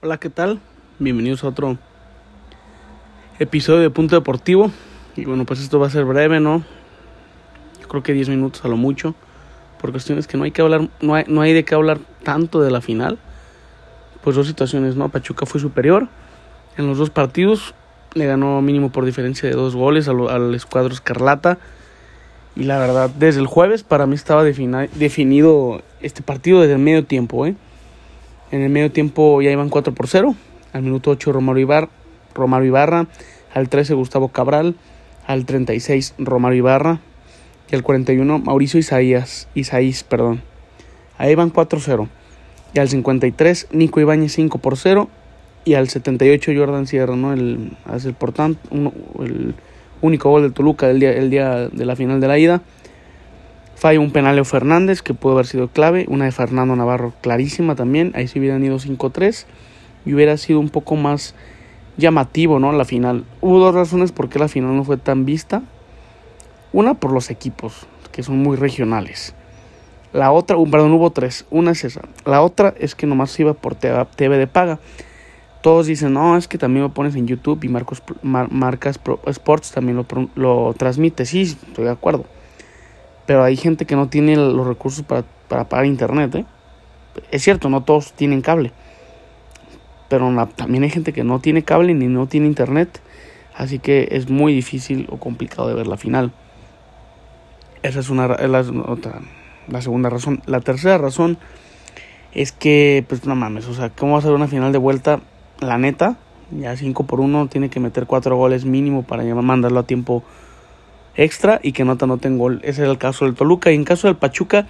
Hola, ¿qué tal? Bienvenidos a otro episodio de Punto Deportivo. Y bueno, pues esto va a ser breve, ¿no? Yo creo que 10 minutos a lo mucho. Por cuestiones que no hay que hablar, no no hay de qué hablar tanto de la final. Pues dos situaciones, ¿no? Pachuca fue superior en los dos partidos. Le ganó mínimo por diferencia de dos goles al escuadro Escarlata. Y la verdad, desde el jueves para mí estaba definido este partido desde el medio tiempo, ¿eh? En el medio tiempo ya iban 4 por 0. Al minuto 8 Romario Ibarra, Romario Ibarra. Al 13 Gustavo Cabral. Al 36 Romario Ibarra. Y al 41 Mauricio Isaías. Isaías, perdón. Ahí van 4-0. Y al 53 Nico Ibáñez 5 por 0. Y al 78 Jordan Sierra, ¿no? El, el, portante, el único gol del Toluca el día, el día de la final de la ida. Falla un penaleo Fernández que pudo haber sido clave. Una de Fernando Navarro clarísima también. Ahí se hubieran ido 5-3 y hubiera sido un poco más llamativo, ¿no? La final. Hubo dos razones por qué la final no fue tan vista. Una por los equipos, que son muy regionales. La otra, perdón, hubo tres. Una es esa. La otra es que nomás iba por TV de paga. Todos dicen, no, es que también lo pones en YouTube y Marcos, Marcas Sports también lo, lo transmite. Sí, estoy de acuerdo pero hay gente que no tiene los recursos para, para pagar internet. ¿eh? Es cierto, no todos tienen cable. Pero también hay gente que no tiene cable ni no tiene internet. Así que es muy difícil o complicado de ver la final. Esa es una la, otra, la segunda razón. La tercera razón es que, pues no mames, o sea, ¿cómo va a ser una final de vuelta? La neta, ya 5 por 1 tiene que meter 4 goles mínimo para mandarlo a tiempo extra y que no te anoten gol. Ese era el caso del Toluca. Y en caso del Pachuca,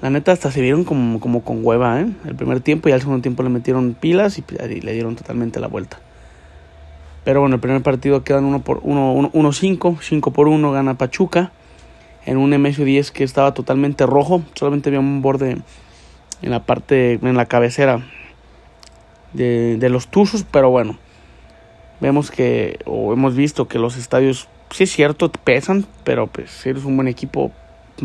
la neta hasta se vieron como, como con hueva, ¿eh? El primer tiempo y al segundo tiempo le metieron pilas y, le dieron totalmente la vuelta. Pero bueno, el primer partido quedan 1 por 1 5, 5 por 1 gana Pachuca en un MSU10 que estaba totalmente rojo, solamente había un borde en la parte en la cabecera de, de los Tuzos, pero bueno, vemos que o hemos visto que los estadios sí es cierto, pesan, pero pues si eres un buen equipo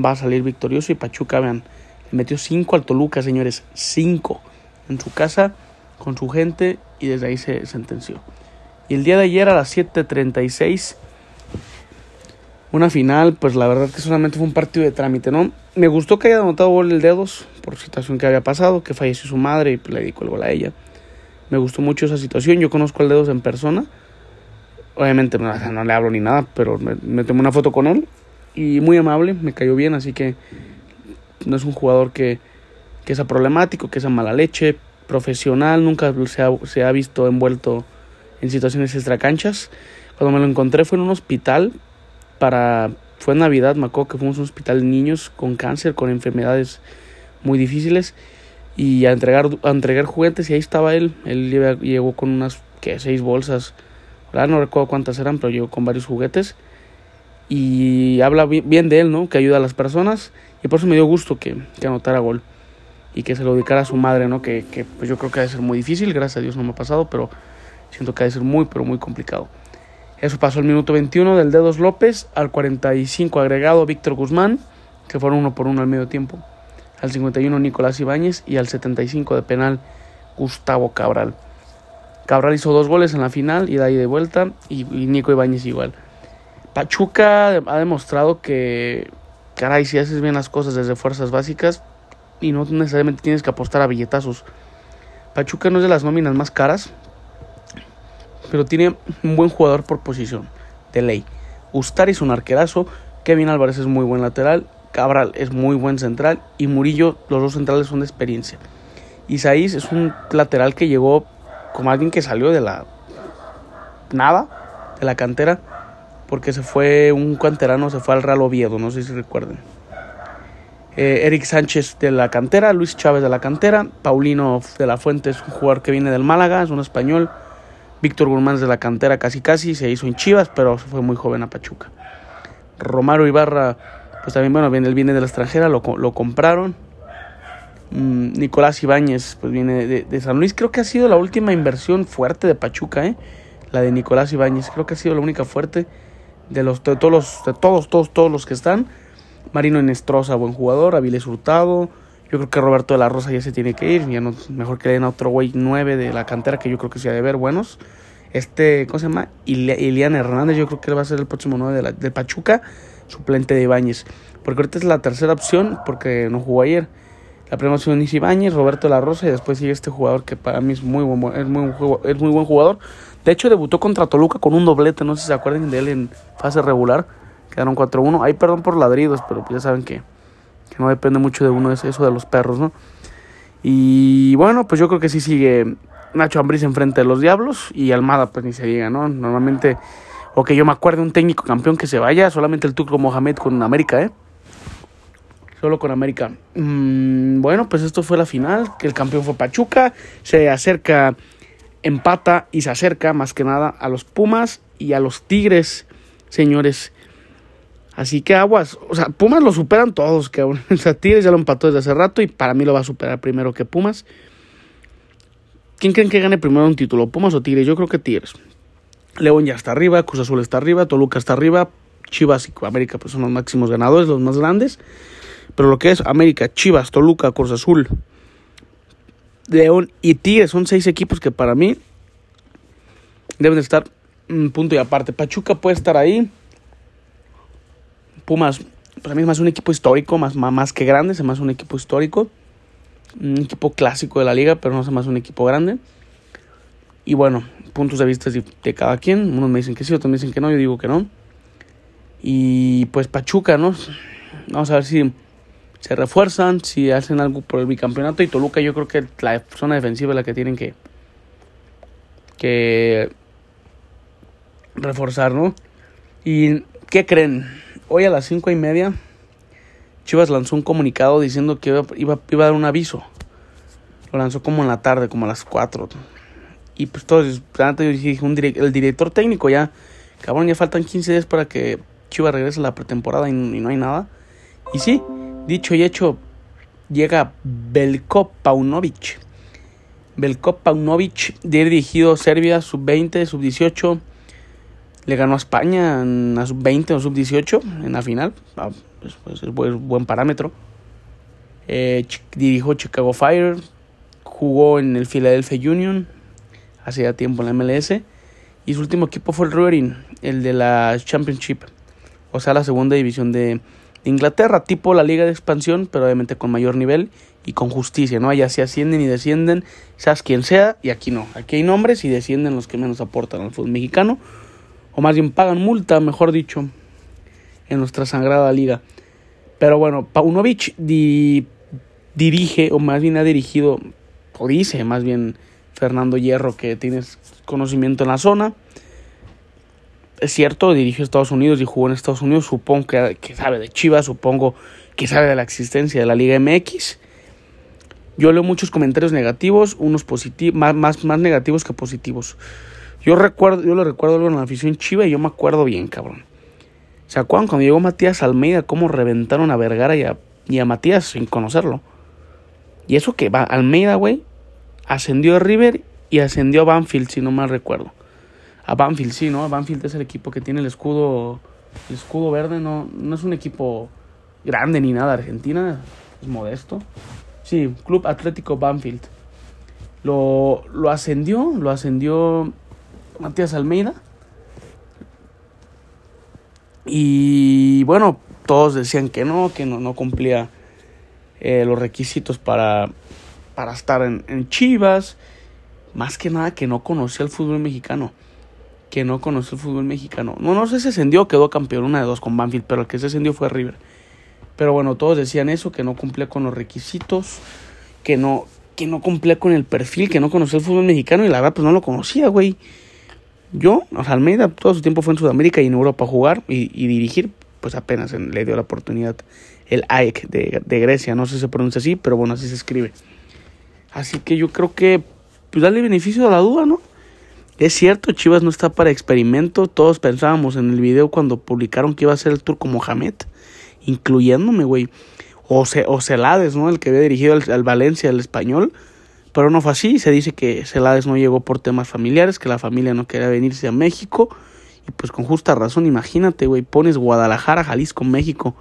va a salir victorioso y Pachuca, vean, le metió 5 al Toluca, señores, 5 en su casa con su gente y desde ahí se sentenció. Y el día de ayer a las 7:36 una final, pues la verdad que solamente fue un partido de trámite, ¿no? Me gustó que haya anotado gol el dedos por situación que había pasado, que falleció su madre y le dedicó el gol a ella. Me gustó mucho esa situación, yo conozco al dedos en persona Obviamente no, le hablo ni nada, pero me, tomé una foto con él y muy amable, me cayó bien, así que no es un jugador que, que sea problemático, que sea mala leche, profesional, nunca se ha, se ha visto envuelto en situaciones extracanchas. Cuando me lo encontré fue en un hospital para fue en Navidad, me acuerdo que fuimos a un hospital de niños con cáncer, con enfermedades muy difíciles y a entregar a entregar juguetes y ahí estaba él, él llegó con unas que seis bolsas no recuerdo cuántas eran, pero llegó con varios juguetes. Y habla bien de él, ¿no? Que ayuda a las personas. Y por eso me dio gusto que, anotara gol. Y que se lo dedicara a su madre, ¿no? Que, que pues yo creo que ha de ser muy difícil. Gracias a Dios no me ha pasado, pero siento que ha de ser muy, pero muy complicado. Eso pasó al minuto 21 del Dedos López. Al 45 agregado Víctor Guzmán, que fueron uno por uno al medio tiempo. Al 51 Nicolás Ibáñez y al 75 de penal Gustavo Cabral. Cabral hizo dos goles en la final y de ahí de vuelta. Y, Nico Ibáñez igual. Pachuca ha demostrado que, caray, si haces bien las cosas desde fuerzas básicas y no necesariamente tienes que apostar a billetazos. Pachuca no es de las nóminas más caras, pero tiene un buen jugador por posición, de ley. Ustari es un arquerazo, Kevin Álvarez es muy buen lateral, Cabral es muy buen central y Murillo, los dos centrales son de experiencia. Isaís es un lateral que llegó como alguien que salió de la nada, de la cantera, porque se fue un canterano, se fue al Real Oviedo, no sé si recuerden. Eh, Eric Sánchez de la cantera, Luis Chávez de la cantera, Paulino de la Fuente es un jugador que viene del Málaga, es un español, Víctor Guzmán de la cantera casi casi, se hizo en Chivas, pero fue muy joven a Pachuca. Romaro Ibarra, pues también, bueno, viene, él viene de la extranjera, lo, lo compraron. Mm, Nicolás Ibáñez, pues viene de, San Luis. Creo que ha sido la última inversión fuerte de Pachuca, ¿eh? La de Nicolás Ibáñez. Creo que ha sido la única fuerte de los de todos los de todos todos todos los que están. Marino Enestrosa, buen jugador, Aviles Hurtado, Yo creo que Roberto de la Rosa ya se tiene que ir. Ya no, mejor que le den a otro güey 9 de la cantera que yo creo que sí ha de ver buenos. Este, ¿cómo se llama? Ilian Hernández, yo creo que él va a ser el próximo 9 de, la, de Pachuca, suplente de Ibáñez. Porque ahorita es la tercera opción, porque no jugó ayer. La primera opción es Ibáñez, Roberto de la Rosa y después sigue este jugador que para mí es muy buen, es muy, buen jugador. De hecho, debutó contra Toluca con un doblete, no sé si se acuerdan de él en fase regular. Quedaron 4-1. Ay, perdón por ladridos, pero pues ya saben que, que no depende mucho de uno, es eso de los perros, ¿no? Y bueno, pues yo creo que sí sigue Nacho Ambriz enfrente de los Diablos y Almada, pues ni se diga, ¿no? Normalmente, o que yo me acuerde un técnico campeón que se vaya, solamente el Tuco Mohamed con América, ¿eh? Solo con América. Mm, bueno, pues esto fue la final, que el campeón fue Pachuca, se acerca, empata y se acerca más que nada a los Pumas y a los Tigres, señores. Así que aguas, o sea, Pumas lo superan todos, que O sea, Tigres ya lo empató desde hace rato y para mí lo va a superar primero que Pumas. ¿Quién creen que gane primero un título, Pumas o Tigres? Yo creo que Tigres. León ya está arriba, Cruz Azul está arriba, Toluca está arriba, Chivas y América pues son los máximos ganadores, los más grandes. Pero lo que es América, Chivas, Toluca, Cruz Azul, León y Tigres son seis equipos que para mí deben de estar un punto y aparte. Pachuca puede estar ahí. Pumas, para mí es más un equipo histórico, más, más que grande, es más un equipo histórico. Un equipo clásico de la liga, pero no es más un equipo grande. Y bueno, puntos de vista de, de cada quien. Unos me dicen que sí, otros me dicen que no, yo digo que no. Y pues Pachuca, ¿no? Vamos a ver si se refuerzan, si hacen algo por el bicampeonato. Y Toluca, yo creo que la zona defensiva es la que tienen que, que reforzar, ¿no? ¿Y qué creen? Hoy a las cinco y media, Chivas lanzó un comunicado diciendo que iba, a dar un aviso. Lo lanzó como en la tarde, como a las 4. Y pues todos, antes el director técnico ya, cabrón, ya faltan 15 días para que Chivas regrese a la pretemporada y no hay nada. Y sí, Dicho y hecho, llega Belko Paunovic. Belko Paunovic, dirigido Serbia, sub-20, sub-18. Le ganó a España en la sub-20 o sub-18 en la final. Ah, pues, pues, es buen, parámetro. Eh, dirigió Chicago Fire. Jugó en el Philadelphia Union. Hacía tiempo en la MLS. Y su último equipo fue el Ruering, el de la Championship. O sea, la segunda división de, Inglaterra, tipo la liga de expansión, pero obviamente con mayor nivel y con justicia, ¿no? Allá se ascienden y descienden, sabes quién sea, y aquí no. Aquí hay nombres y descienden los que menos aportan al fútbol mexicano, o más bien pagan multa, mejor dicho, en nuestra sagrada liga. Pero bueno, Paunovic dirige, o más bien ha dirigido, o dice más bien Fernando Hierro que tienes conocimiento en la zona es cierto, dirigió a Estados Unidos y jugó en Estados Unidos, supongo que, sabe de Chivas, supongo que sabe de la existencia de la Liga MX. Yo leo muchos comentarios negativos, unos más, más, más negativos que positivos. Yo recuerdo, yo lo recuerdo algo en la afición chiva y yo me acuerdo bien, cabrón. ¿Se acuerdan cuando llegó Matías Almeida cómo reventaron a Vergara y a, y a Matías sin conocerlo? Y eso que va, Almeida, güey, ascendió a River y ascendió a Banfield, si no mal recuerdo a Banfield, sí, ¿no? Banfield es el equipo que tiene el escudo, escudo verde, no, no es un equipo grande ni nada, Argentina es modesto. Sí, Club Atlético Banfield. Lo, lo ascendió, lo ascendió Matías Almeida. Y bueno, todos decían que no, que no, no cumplía eh, los requisitos para, para estar en, en Chivas. Más que nada que no conocía el fútbol mexicano que no conoció el fútbol mexicano. No, no sé si ascendió quedó campeón, una de dos con Banfield, pero el que se ascendió fue River. Pero bueno, todos decían eso, que no cumplía con los requisitos, que no, que no cumplía con el perfil, que no conocía el fútbol mexicano y la verdad pues no lo conocía, güey. Yo, o sea, Almeida todo su tiempo fue en Sudamérica y en Europa a jugar y, dirigir, pues apenas le dio la oportunidad el AEK de, Grecia, no sé si se pronuncia así, pero bueno, así se escribe. Así que yo creo que, pues dale beneficio a la duda, ¿no? Es cierto, Chivas no está para experimento. Todos pensábamos en el video cuando publicaron que iba a ser el turco Mohamed, incluyéndome, güey. O, o Celades, ¿no? El que había dirigido al, Valencia, el español. Pero no fue así. Se dice que Celades no llegó por temas familiares, que la familia no quería venirse a México. Y pues con justa razón, imagínate, güey, pones Guadalajara, Jalisco, México.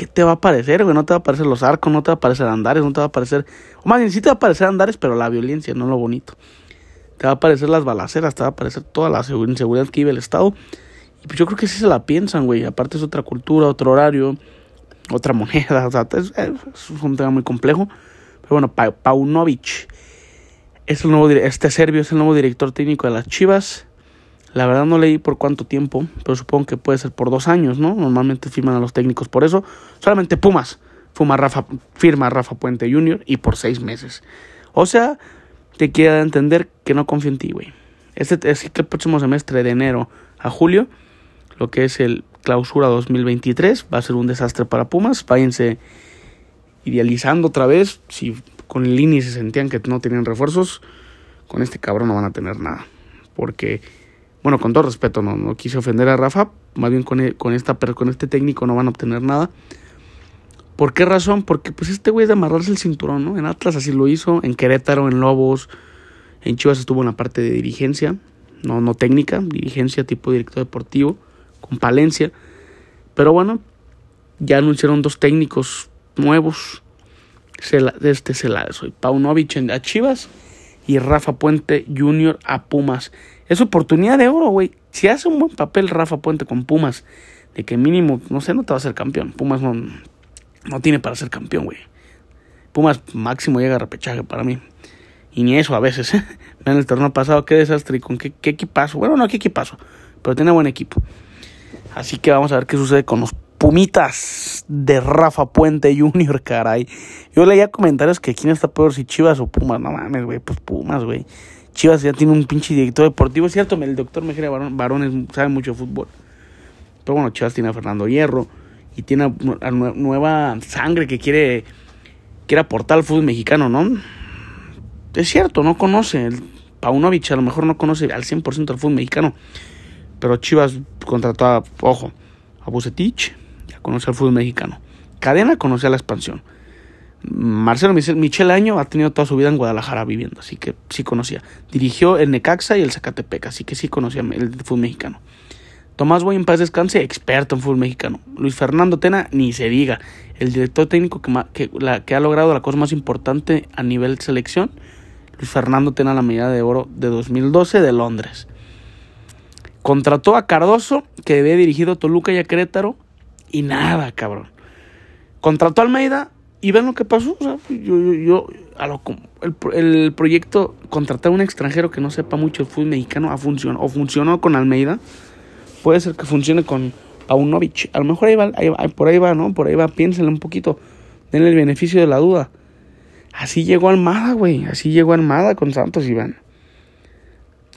¿qué te va a parecer, güey? No te va a parecer los arcos, no te va a parecer Andares, no te va a parecer... O más bien, sí te va a parecer Andares, pero la violencia, no lo bonito. Te va a parecer las balaceras, te va a parecer toda la inseguridad que vive el Estado. Y pues yo creo que sí se la piensan, güey. Aparte es otra cultura, otro horario, otra moneda. O sea, es, un tema muy complejo. Pero bueno, Paunovic es el nuevo, este serbio es el nuevo director técnico de las Chivas. La verdad no leí por cuánto tiempo, pero supongo que puede ser por dos años, ¿no? Normalmente firman a los técnicos por eso. Solamente Pumas firma Rafa, firma Rafa Puente Jr. y por seis meses. O sea, te quiero entender que no confío en ti, güey. Este, es que el próximo semestre de enero a julio, lo que es el clausura 2023, va a ser un desastre para Pumas. Váyanse idealizando otra vez. Si con el INI se sentían que no tenían refuerzos, con este cabrón no van a tener nada. Porque bueno, con todo respeto, no, no quise ofender a Rafa, más bien con, e, con, esta, con este técnico no van a obtener nada. ¿Por qué razón? Porque pues este güey es de amarrarse el cinturón, ¿no? En Atlas así lo hizo, en Querétaro, en Lobos, en Chivas estuvo en la parte de dirigencia, no, no técnica, dirigencia tipo director deportivo, con Palencia. Pero bueno, ya anunciaron dos técnicos nuevos. de este la soy Paunovic a Chivas y Rafa Puente Jr. a Pumas. Es oportunidad de oro, güey. Si hace un buen papel Rafa Puente con Pumas, de que mínimo, no sé, no te va a ser campeón. Pumas no, no tiene para ser campeón, güey. Pumas máximo llega a repechaje para mí. Y ni eso a veces. ¿eh? En el torneo pasado, qué desastre y con qué, qué equipazo. Bueno, no, qué equipazo, pero tiene buen equipo. Así que vamos a ver qué sucede con los Pumitas de Rafa Puente Jr., caray. Yo leía comentarios que quién está peor, si Chivas o Pumas. No mames, güey, pues Pumas, güey. Chivas ya tiene un pinche director deportivo. Es cierto, el doctor Mejía Barón, sabe mucho fútbol. Pero bueno, Chivas tiene a Fernando Hierro tiene nueva sangre que quiere, quiere aportar al fútbol mexicano, ¿no? Es cierto, no conoce. El a lo mejor no conoce al 100% del fútbol mexicano. Pero Chivas contrató a, ojo, a Bucetich, ya conoce al fútbol mexicano. Cadena conoce a la expansión. Marcelo Michel Año ha tenido toda su vida en Guadalajara viviendo, así que sí conocía. Dirigió el Necaxa y el Zacatepec, así que sí conocía el fútbol mexicano. Tomás Boy en paz descanse, experto en fútbol mexicano. Luis Fernando Tena, ni se diga, el director técnico que, ha logrado la cosa más importante a nivel selección. Luis Fernando Tena, la medalla de oro de 2012 de Londres. Contrató a Cardoso, que había dirigido Toluca y a Querétaro, y nada, cabrón. Contrató a Almeida, y ven lo que pasó. O sea, yo, yo, yo a lo, el, el, proyecto contratar a un extranjero que no sepa mucho el fútbol mexicano ha funcionado, o funcionó con Almeida. Puede ser que funcione con Paunovic. A lo mejor ahí va, por ahí va, ¿no? Por ahí va, piénsenle un poquito. Denle el beneficio de la duda. Así llegó Almada, güey. Así llegó Almada con Santos Iván.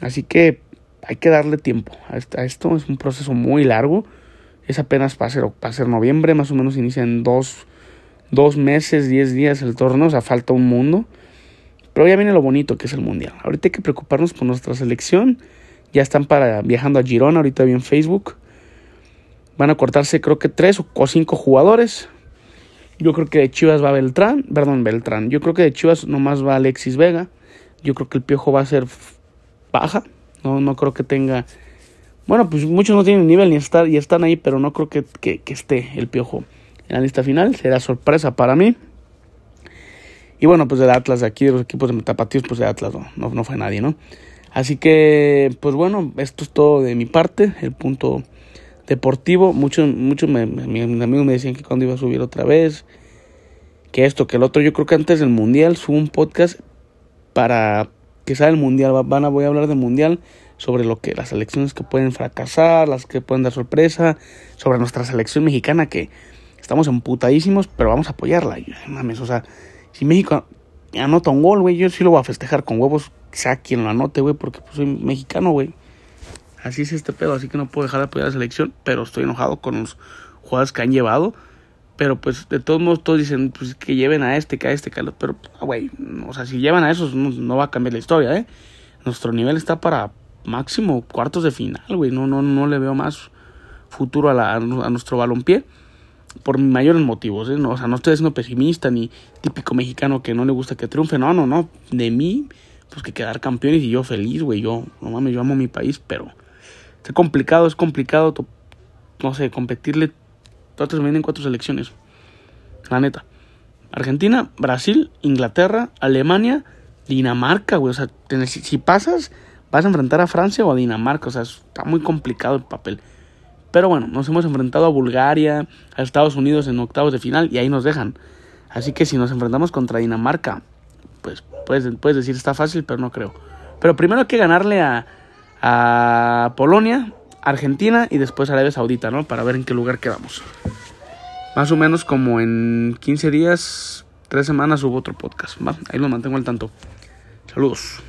Así que hay que darle tiempo a esto. Es un proceso muy largo. Es apenas para ser, para noviembre, más o menos inicia en dos dos meses, diez días el torneo, o sea, falta un mundo. Pero ya viene lo bonito que es el mundial. Ahorita hay que preocuparnos por nuestra selección. Ya están para viajando a Girona, ahorita vi en Facebook. Van a cortarse creo que tres o cinco jugadores. Yo creo que de Chivas va Beltrán, perdón, Beltrán. Yo creo que de Chivas nomás va Alexis Vega. Yo creo que el Piojo va a ser baja. No, no creo que tenga... Bueno, pues muchos no tienen nivel ni estar, y están ahí, pero no creo que, que esté el Piojo en la lista final. Será sorpresa para mí. Y bueno, pues del Atlas de aquí, de los equipos de Metapatíos, pues de Atlas no, no, fue nadie, ¿no? Así que, pues bueno, esto es todo de mi parte, el punto deportivo. Muchos, muchos me, mis amigos me decían que cuando iba a subir otra vez, que esto, que el otro. Yo creo que antes del Mundial subo un podcast para que sea el Mundial. Van a, voy a hablar del Mundial sobre lo que las selecciones que pueden fracasar, las que pueden dar sorpresa, sobre nuestra selección mexicana que estamos emputadísimos, pero vamos a apoyarla. mames, o sea, si México anota un gol, güey, yo sí lo voy a festejar con huevos, sea quien lo anote, güey, porque pues, soy mexicano, güey. Así es este pedo, así que no puedo dejar de apoyar a la selección, pero estoy enojado con los jugadores que han llevado. Pero pues de todos modos todos dicen pues, que lleven a este, que a este, que a otro. Pero, ah, güey, o sea, si llevan a esos no, va a cambiar la historia, ¿eh? Nuestro nivel está para máximo cuartos de final, güey. No, no, no le veo más futuro a, la, nuestro balompié por mayores motivos, ¿eh? no, o sea, no estoy siendo pesimista ni típico mexicano que no le gusta que triunfe, no, no, no, de mí, pues que quedar campeones y yo feliz, güey, yo, no mames, yo amo mi país, pero es complicado, es complicado, no sé, competirle, otros vienen cuatro selecciones, La neta. Argentina, Brasil, Inglaterra, Alemania, Dinamarca, güey. O sea, si pasas, vas a enfrentar a Francia o a Dinamarca. O sea, está muy complicado el papel. Pero bueno, nos hemos enfrentado a Bulgaria, a Estados Unidos en octavos de final y ahí nos dejan. Así que si nos enfrentamos contra Dinamarca, pues puedes, puedes decir está fácil, pero no creo. Pero primero hay que ganarle a, a Polonia, Argentina y después Arabia Saudita, ¿no? Para ver en qué lugar quedamos. Más o menos como en 15 días, 3 semanas hubo otro podcast. Ahí lo mantengo al tanto. Saludos.